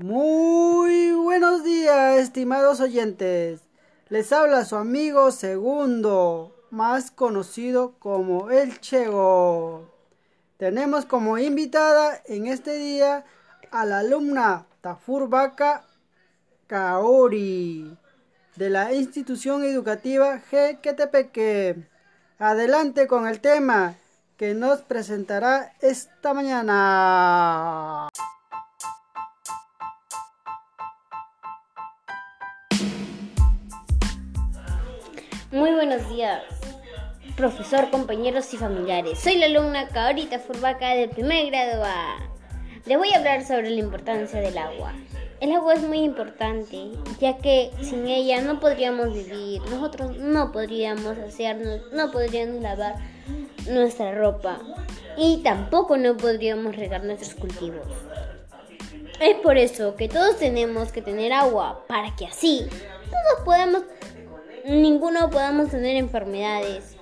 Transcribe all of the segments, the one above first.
Muy buenos días, estimados oyentes. Les habla su amigo Segundo, más conocido como El Chego. Tenemos como invitada en este día a la alumna Tafur Baca Kaori de la institución educativa Jequetepeque. Adelante con el tema que nos presentará esta mañana. Muy buenos días, profesor, compañeros y familiares. Soy la alumna Kaorita Furbaca del primer grado A. Les voy a hablar sobre la importancia del agua. El agua es muy importante, ya que sin ella no podríamos vivir, nosotros no podríamos hacernos, no podríamos lavar nuestra ropa y tampoco no podríamos regar nuestros cultivos. Es por eso que todos tenemos que tener agua, para que así todos podamos, ninguno podamos tener enfermedades.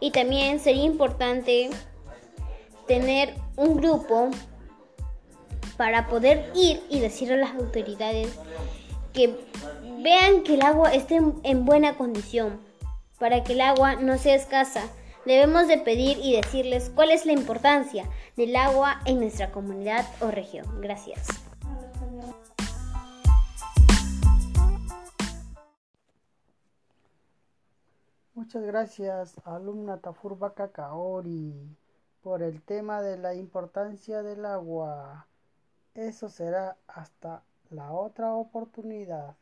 Y también sería importante tener un grupo para poder ir y decirle a las autoridades que vean que el agua esté en buena condición, para que el agua no sea escasa. Debemos de pedir y decirles cuál es la importancia del agua en nuestra comunidad o región. Gracias. Muchas gracias, alumna Tafurba Kaori, por el tema de la importancia del agua. Eso será hasta la otra oportunidad.